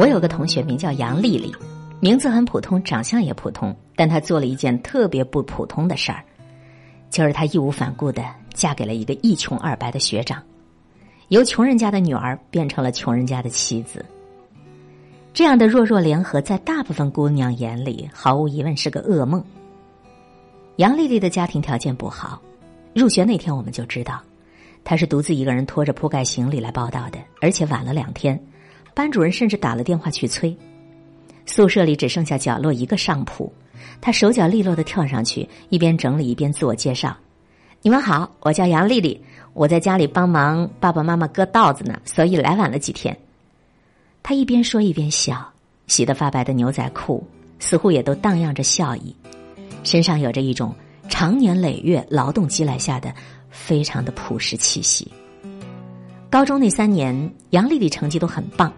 我有个同学名叫杨丽丽，名字很普通，长相也普通，但她做了一件特别不普通的事儿，就是她义无反顾的嫁给了一个一穷二白的学长，由穷人家的女儿变成了穷人家的妻子。这样的弱弱联合，在大部分姑娘眼里，毫无疑问是个噩梦。杨丽丽的家庭条件不好，入学那天我们就知道，她是独自一个人拖着铺盖行李来报道的，而且晚了两天。班主任甚至打了电话去催。宿舍里只剩下角落一个上铺，他手脚利落的跳上去，一边整理一边自我介绍：“你们好，我叫杨丽丽，我在家里帮忙爸爸妈妈割稻子呢，所以来晚了几天。”他一边说一边笑，洗得发白的牛仔裤似乎也都荡漾着笑意，身上有着一种长年累月劳动积累下的非常的朴实气息。高中那三年，杨丽丽成绩都很棒，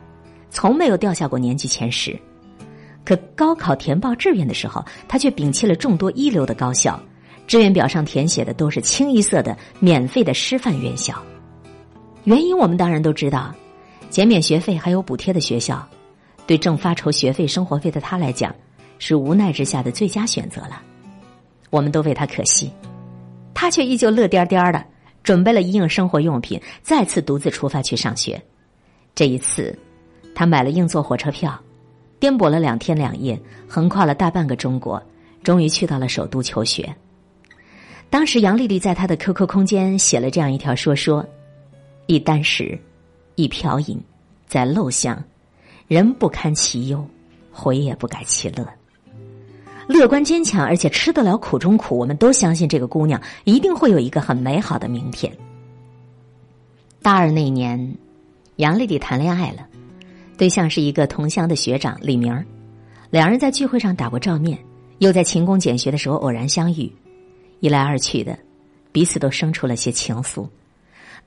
从没有掉下过年级前十。可高考填报志愿的时候，他却摒弃了众多一流的高校，志愿表上填写的都是清一色的免费的师范院校。原因我们当然都知道，减免学费还有补贴的学校，对正发愁学费生活费的他来讲，是无奈之下的最佳选择了。我们都为他可惜，他却依旧乐颠颠的。准备了一应生活用品，再次独自出发去上学。这一次，他买了硬座火车票，颠簸了两天两夜，横跨了大半个中国，终于去到了首都求学。当时，杨丽丽在她的 QQ 空间写了这样一条说说：“一箪食，一瓢饮，在陋巷，人不堪其忧，回也不改其乐。”乐观坚强，而且吃得了苦中苦。我们都相信这个姑娘一定会有一个很美好的明天。大二那年，杨丽丽谈恋爱了，对象是一个同乡的学长李明两人在聚会上打过照面，又在勤工俭学的时候偶然相遇，一来二去的，彼此都生出了些情愫。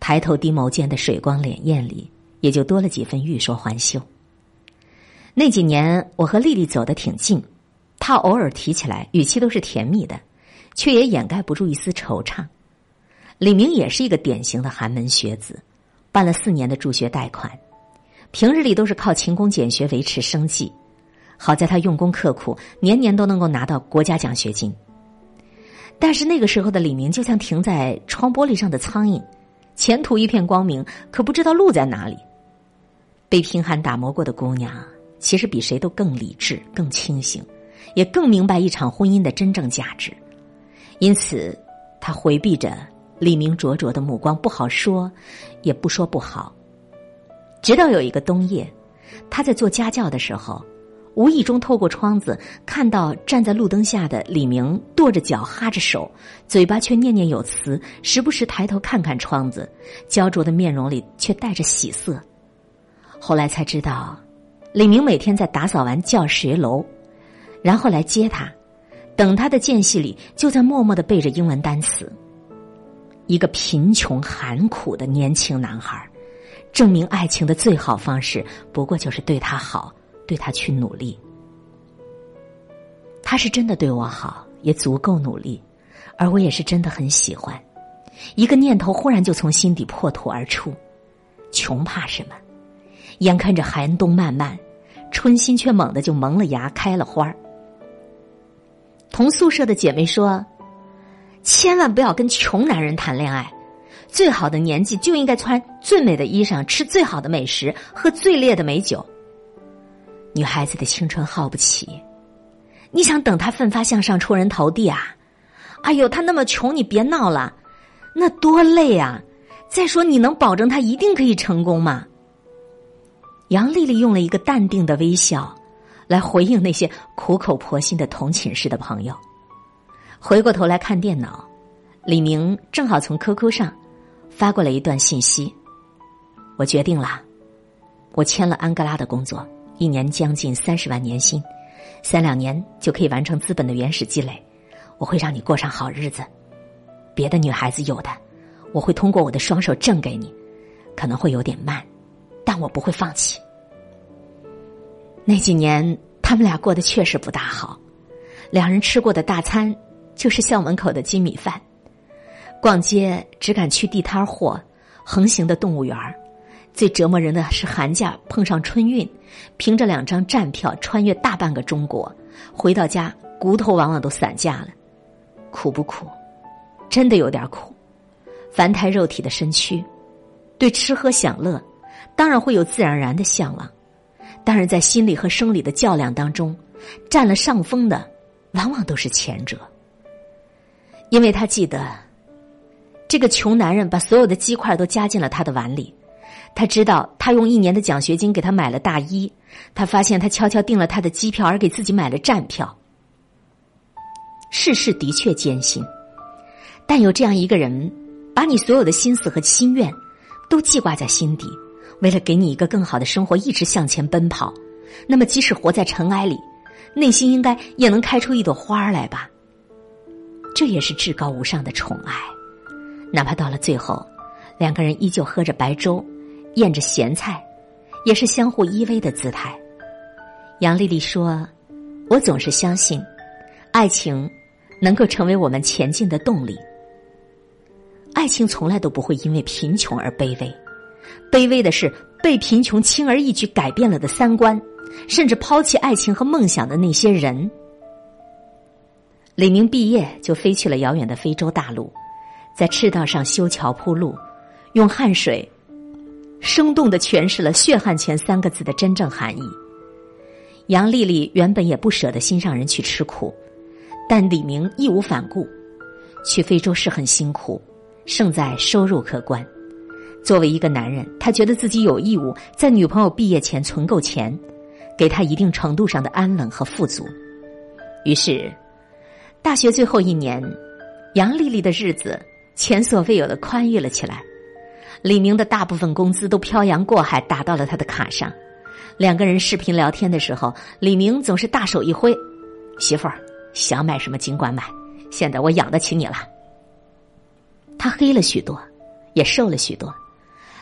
抬头低眸间的水光潋滟里，也就多了几分欲说还休。那几年，我和丽丽走得挺近。他偶尔提起来，语气都是甜蜜的，却也掩盖不住一丝惆怅。李明也是一个典型的寒门学子，办了四年的助学贷款，平日里都是靠勤工俭学维持生计。好在他用功刻苦，年年都能够拿到国家奖学金。但是那个时候的李明就像停在窗玻璃上的苍蝇，前途一片光明，可不知道路在哪里。被贫寒打磨过的姑娘，其实比谁都更理智、更清醒。也更明白一场婚姻的真正价值，因此，他回避着李明灼灼的目光，不好说，也不说不好。直到有一个冬夜，他在做家教的时候，无意中透过窗子看到站在路灯下的李明，跺着脚，哈着手，嘴巴却念念有词，时不时抬头看看窗子，焦灼的面容里却带着喜色。后来才知道，李明每天在打扫完教学楼。然后来接他，等他的间隙里，就在默默的背着英文单词。一个贫穷寒苦的年轻男孩，证明爱情的最好方式，不过就是对他好，对他去努力。他是真的对我好，也足够努力，而我也是真的很喜欢。一个念头忽然就从心底破土而出：穷怕什么？眼看着寒冬漫漫，春心却猛地就萌了芽，开了花儿。同宿舍的姐妹说：“千万不要跟穷男人谈恋爱，最好的年纪就应该穿最美的衣裳，吃最好的美食，喝最烈的美酒。女孩子的青春耗不起，你想等她奋发向上、出人头地啊？哎呦，他那么穷，你别闹了，那多累啊！再说，你能保证他一定可以成功吗？”杨丽丽用了一个淡定的微笑。来回应那些苦口婆心的同寝室的朋友。回过头来看电脑，李明正好从 QQ 上发过来一段信息：“我决定了，我签了安哥拉的工作，一年将近三十万年薪，三两年就可以完成资本的原始积累。我会让你过上好日子。别的女孩子有的，我会通过我的双手挣给你，可能会有点慢，但我不会放弃。”那几年，他们俩过得确实不大好。两人吃过的大餐就是校门口的金米饭，逛街只敢去地摊货，横行的动物园最折磨人的是寒假碰上春运，凭着两张站票穿越大半个中国，回到家骨头往往都散架了，苦不苦？真的有点苦。凡胎肉体的身躯，对吃喝享乐，当然会有自然而然的向往，但是在心理和生理的较量当中，占了上风的，往往都是前者。因为他记得，这个穷男人把所有的鸡块都夹进了他的碗里。他知道，他用一年的奖学金给他买了大衣。他发现，他悄悄订了他的机票，而给自己买了站票。世事的确艰辛，但有这样一个人，把你所有的心思和心愿都记挂在心底，为了给你一个更好的生活，一直向前奔跑。那么，即使活在尘埃里，内心应该也能开出一朵花来吧？这也是至高无上的宠爱，哪怕到了最后，两个人依旧喝着白粥。咽着咸菜，也是相互依偎的姿态。杨丽丽说：“我总是相信，爱情能够成为我们前进的动力。爱情从来都不会因为贫穷而卑微，卑微的是被贫穷轻而易举改变了的三观，甚至抛弃爱情和梦想的那些人。”李明毕业就飞去了遥远的非洲大陆，在赤道上修桥铺路，用汗水。生动的诠释了“血汗钱”三个字的真正含义。杨丽丽原本也不舍得心上人去吃苦，但李明义无反顾。去非洲是很辛苦，胜在收入可观。作为一个男人，他觉得自己有义务在女朋友毕业前存够钱，给她一定程度上的安稳和富足。于是，大学最后一年，杨丽丽的日子前所未有的宽裕了起来。李明的大部分工资都漂洋过海打到了他的卡上，两个人视频聊天的时候，李明总是大手一挥：“媳妇儿，想买什么尽管买，现在我养得起你了。”他黑了许多，也瘦了许多，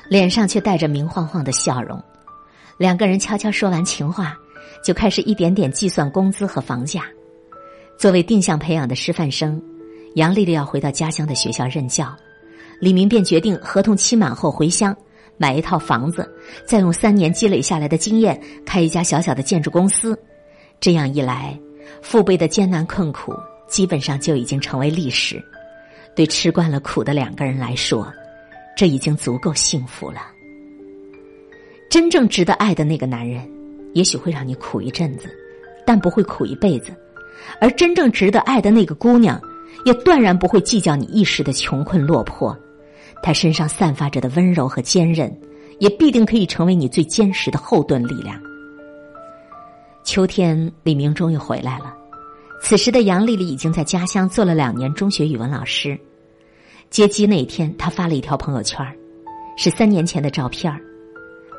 脸上却带着明晃晃的笑容。两个人悄悄说完情话，就开始一点点计算工资和房价。作为定向培养的师范生，杨丽丽要回到家乡的学校任教。李明便决定合同期满后回乡，买一套房子，再用三年积累下来的经验开一家小小的建筑公司。这样一来，父辈的艰难困苦基本上就已经成为历史。对吃惯了苦的两个人来说，这已经足够幸福了。真正值得爱的那个男人，也许会让你苦一阵子，但不会苦一辈子；而真正值得爱的那个姑娘，也断然不会计较你一时的穷困落魄。他身上散发着的温柔和坚韧，也必定可以成为你最坚实的后盾力量。秋天，李明终于回来了。此时的杨丽丽已经在家乡做了两年中学语文老师。接机那天，他发了一条朋友圈是三年前的照片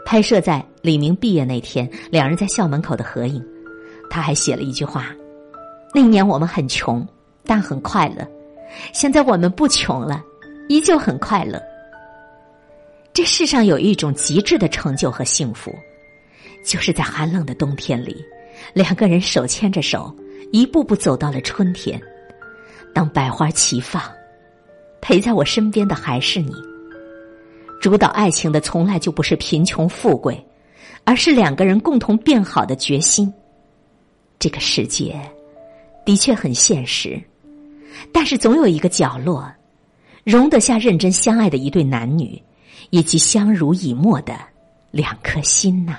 拍摄在李明毕业那天，两人在校门口的合影。他还写了一句话：“那年我们很穷，但很快乐。现在我们不穷了。”依旧很快乐。这世上有一种极致的成就和幸福，就是在寒冷的冬天里，两个人手牵着手，一步步走到了春天。当百花齐放，陪在我身边的还是你。主导爱情的从来就不是贫穷富贵，而是两个人共同变好的决心。这个世界的确很现实，但是总有一个角落。容得下认真相爱的一对男女，以及相濡以沫的两颗心呐。